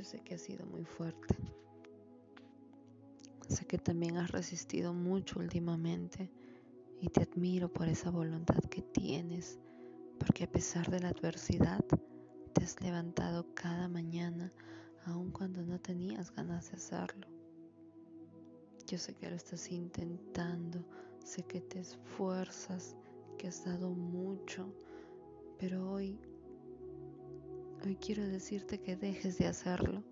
Yo sé que ha sido muy fuerte. Sé que también has resistido mucho últimamente y te admiro por esa voluntad que tienes, porque a pesar de la adversidad, te has levantado cada mañana aun cuando no tenías ganas de hacerlo. Yo sé que lo estás intentando, sé que te esfuerzas, que has dado mucho, pero hoy, hoy quiero decirte que dejes de hacerlo.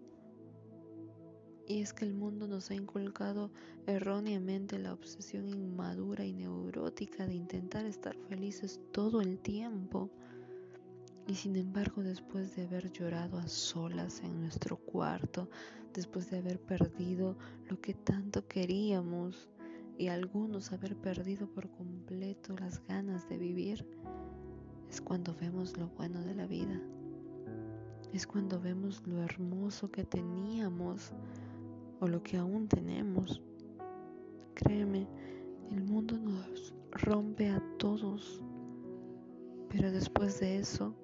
Y es que el mundo nos ha inculcado erróneamente la obsesión inmadura y neurótica de intentar estar felices todo el tiempo y sin embargo, después de haber llorado a solas en nuestro cuarto, después de haber perdido lo que tanto queríamos y algunos haber perdido por completo las ganas de vivir, es cuando vemos lo bueno de la vida. Es cuando vemos lo hermoso que teníamos o lo que aún tenemos. Créeme, el mundo nos rompe a todos, pero después de eso,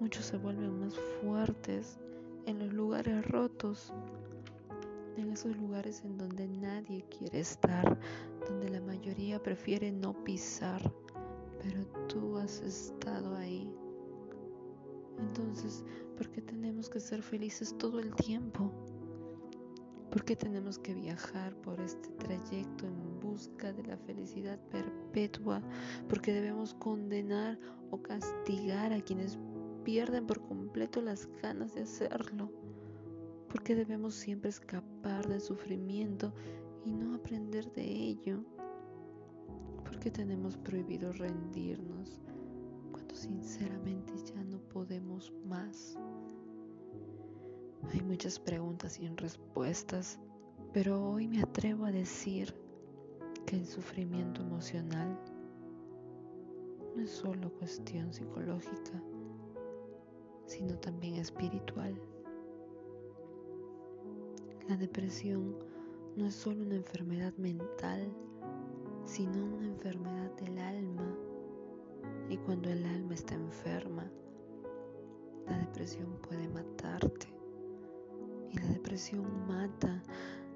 Muchos se vuelven más fuertes en los lugares rotos, en esos lugares en donde nadie quiere estar, donde la mayoría prefiere no pisar, pero tú has estado ahí. Entonces, ¿por qué tenemos que ser felices todo el tiempo? ¿Por qué tenemos que viajar por este trayecto en busca de la felicidad perpetua? ¿Por qué debemos condenar o castigar a quienes pierden por completo las ganas de hacerlo. porque debemos siempre escapar del sufrimiento y no aprender de ello? porque tenemos prohibido rendirnos sinceramente ya no podemos más? Hay muchas preguntas sin respuestas, pero hoy me atrevo a decir que el sufrimiento emocional no es solo cuestión psicológica, sino también espiritual. La depresión no es solo una enfermedad mental, sino una enfermedad del alma. Y cuando el alma está enferma, la depresión puede matarte. Y la depresión mata,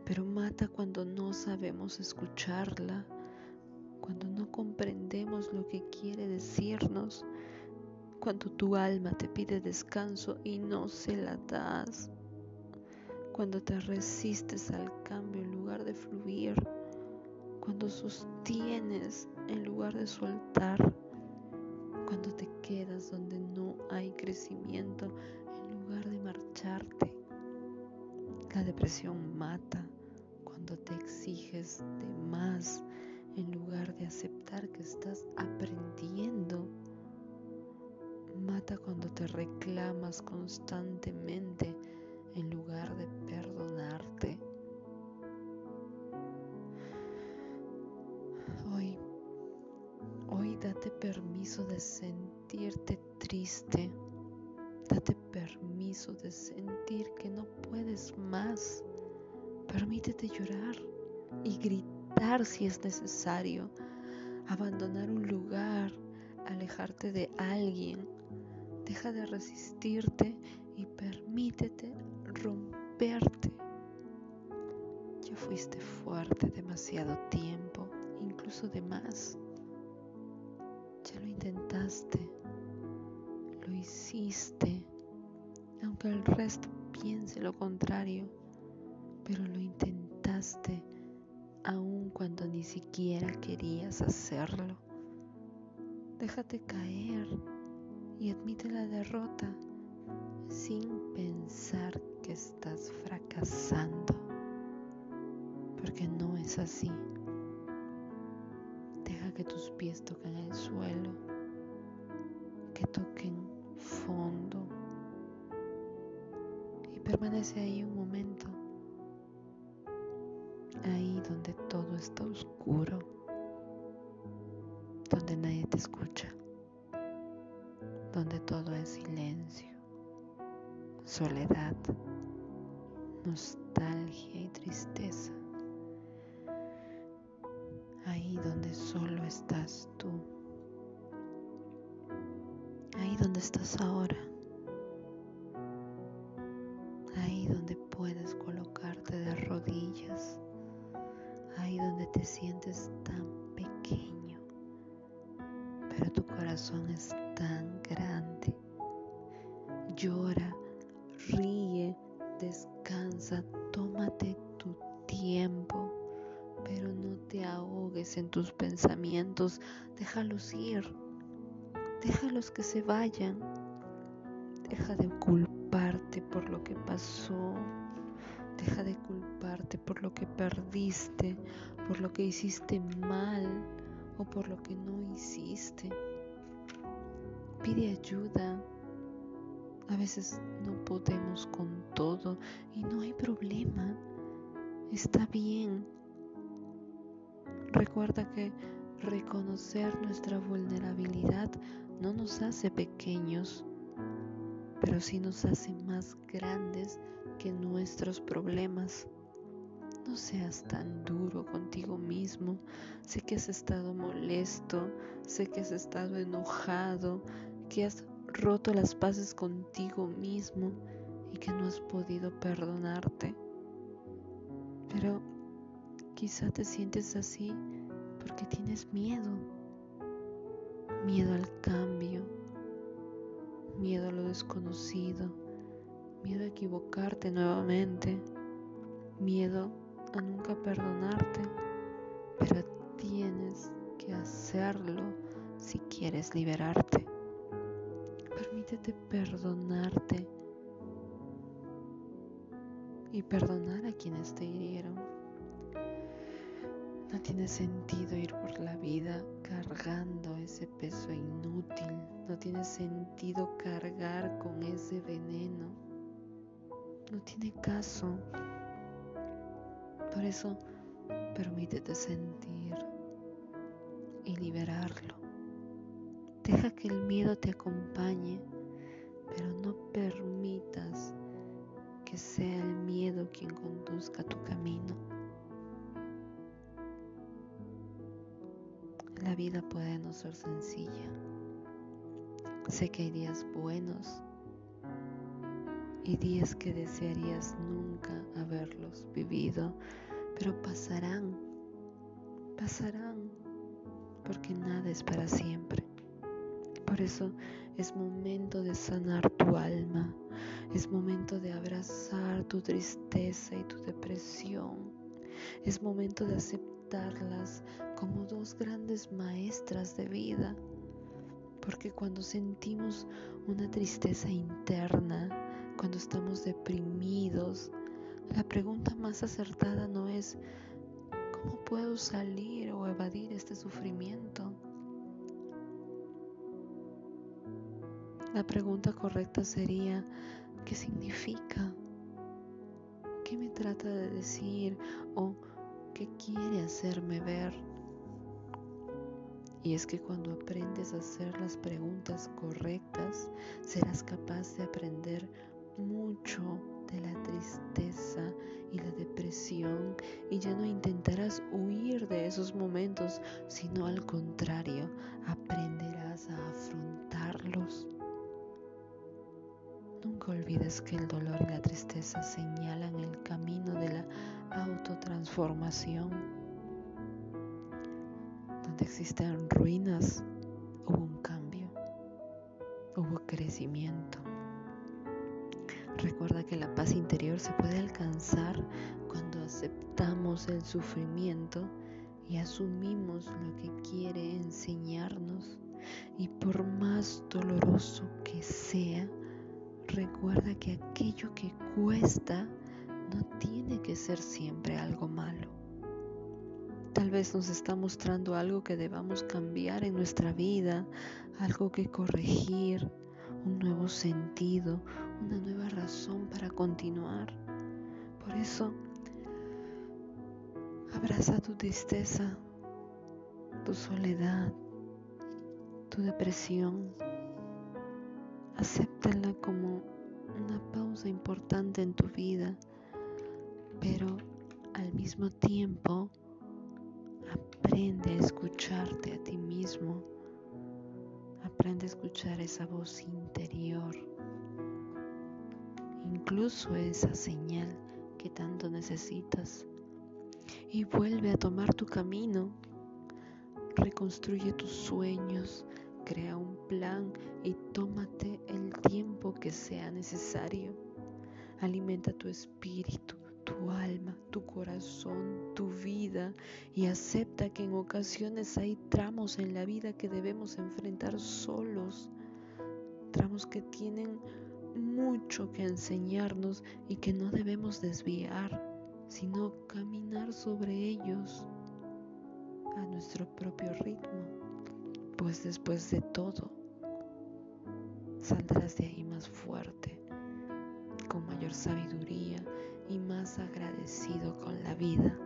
pero mata cuando no sabemos escucharla, cuando no comprendemos lo que quiere decirnos cuando tu alma te pide descanso y no se la das, cuando te resistes al cambio en lugar de fluir, cuando sostienes en lugar de soltar, cuando te quedas donde no hay crecimiento en lugar de marcharte. La depresión mata cuando te exiges de más en lugar de aceptar que estás aprendiendo Mata cuando te reclamas constantemente en lugar de perdonarte. Permiso de sentirte triste. Date permiso de sentir que no puedes más. Permítete llorar y gritar si es necesario. Abandonar un lugar, alejarte de alguien, Deja de resistirte y permítete romperte. Ya fuiste fuerte demasiado tiempo, incluso de más. Lo hiciste, aunque el resto piense lo contrario, pero lo intentaste aun cuando ni siquiera querías hacerlo. Déjate caer y admite la derrota sin pensar que estás fracasando, porque no es así. Deja que tus pies toquen el suelo, que toquen fondo y permanece ahí un momento, ahí donde todo está oscuro, donde nadie te escucha donde todo es silencio, soledad, nostalgia y tristeza. Ahí donde solo estás tú ahí donde estás ahora, ahí donde puedes colocarte de rodillas, ahí donde te sientes tan pequeño, pero tu corazón es tan grande. Llora, ríe, descansa, tómate tu tiempo, pero no te ahogues en tus pensamientos, déjalos ir déjalos que se vayan, deja de culparte por lo que pasó, deja de culparte por lo que perdiste, por lo que hiciste mal o por lo que no hiciste. Pide ayuda. A veces no podemos con todo y no hay problema. Está bien. Recuerda que reconocer nuestra vulnerabilidad no nos hace pequeños, pero sí nos hace más grandes que nuestros problemas. No seas tan duro contigo mismo. Sé que has estado molesto, sé que has estado enojado, que has roto las paces contigo mismo y que no has podido perdonarte. Pero quizá te sientes así porque tienes miedo. Miedo al cambio, miedo a lo desconocido, miedo a equivocarte nuevamente, miedo a nunca perdonarte, pero tienes que hacerlo si quieres liberarte. Permítete perdonarte y perdonar a quienes te hirieron. No tiene sentido ir por la vida cargando ese peso inútil. No tiene sentido cargar con ese veneno. No tiene caso. Por eso, permítete sentir y liberarlo. Deja que el miedo te acompañe, pero no permitas que sea el miedo quien conduzca tu camino. La vida puede no ser sencilla. Sé que hay días buenos y días que desearías nunca haberlos vivido, pero pasarán, pasarán, porque nada es para siempre. Por eso es momento de sanar tu alma, es momento de abrazar tu tristeza y tu depresión, es momento de aceptarlas como dos grandes maestras de vida, porque cuando sentimos una tristeza interna, cuando estamos deprimidos, la pregunta más acertada no es ¿cómo puedo salir o evadir este sufrimiento? La pregunta correcta sería ¿qué significa? ¿Qué me trata de decir o qué quiere hacerme ver? Y es que cuando aprendes a hacer las preguntas correctas, serás capaz de aprender mucho de la tristeza y la depresión y ya no intentarás huir de esos momentos, sino al contrario, aprenderás a afrontarlos. Nunca olvides que el dolor y la tristeza señalan el camino de la autotransformación. Donde existen ruinas, hubo un cambio, hubo crecimiento. Recuerda que la paz interior se puede alcanzar cuando aceptamos el sufrimiento y asumimos lo que quiere enseñarnos. Y por más doloroso que sea, recuerda que aquello que cuesta no tiene que ser siempre algo malo. Tal vez nos está mostrando algo que debamos cambiar en nuestra vida, algo que corregir, un nuevo sentido, una nueva razón para continuar. Por eso, abraza tu tristeza, tu soledad, tu depresión. Acéptala como una pausa importante en tu vida, pero al mismo tiempo aprende a escucharte a ti mismo Aprende a escuchar esa voz interior, incluso esa señal que tanto necesitas. y vuelve a tomar tu camino. Reconstruye tus sueños, crea un plan y tómate el tiempo que sea necesario. Alimenta tu espíritu, tu alma, tu corazón, tu vida y acepta que en ocasiones hay tramos en la vida que debemos enfrentar solos, tramos que tienen mucho que enseñarnos y que no debemos desviar, sino caminar sobre ellos a nuestro propio ritmo, pues después de todo, saldrás de ahí más fuerte, con mayor sabiduría más agradecido con la vida.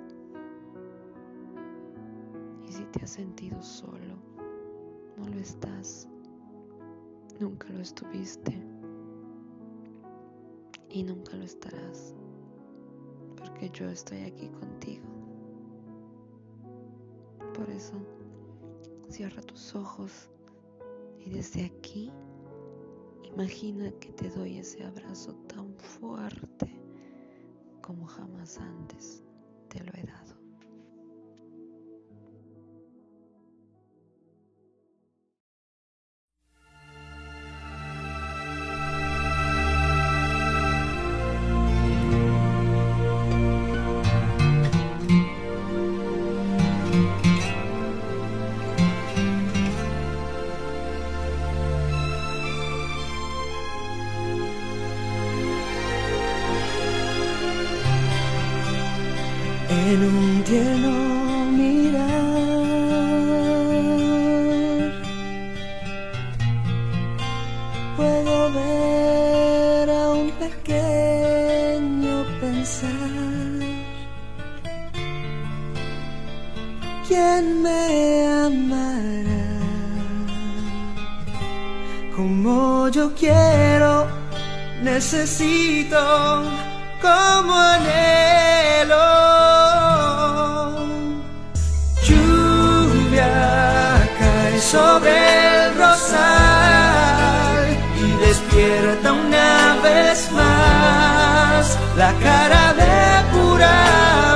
Y si te has sentido solo, no lo estás, nunca lo estuviste y nunca lo estarás, porque yo estoy aquí contigo. Por eso, cierra tus ojos y desde aquí imagina que te doy ese abrazo tan fuerte como jamás antes te lo he dado. ¿Quién me amará? Como yo quiero, necesito, como anhelo. sobre el rosal y despierta una vez más la cara de pura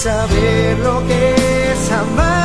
saber lo que es amar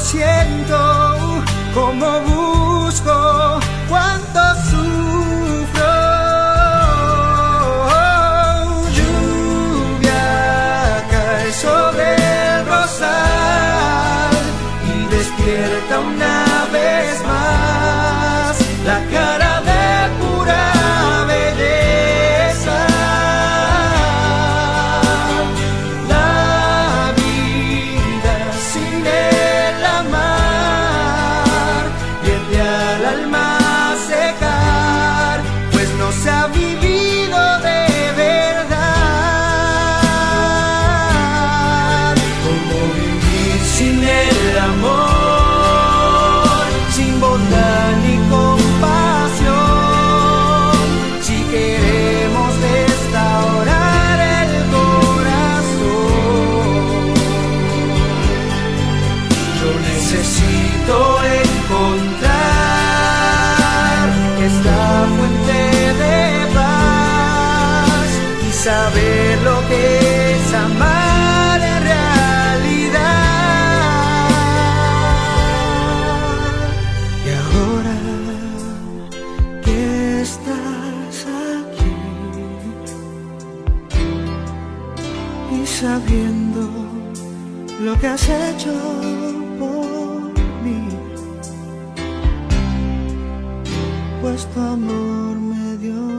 siento como busco cuánto sabiendo lo que has hecho por mí. Pues tu amor me dio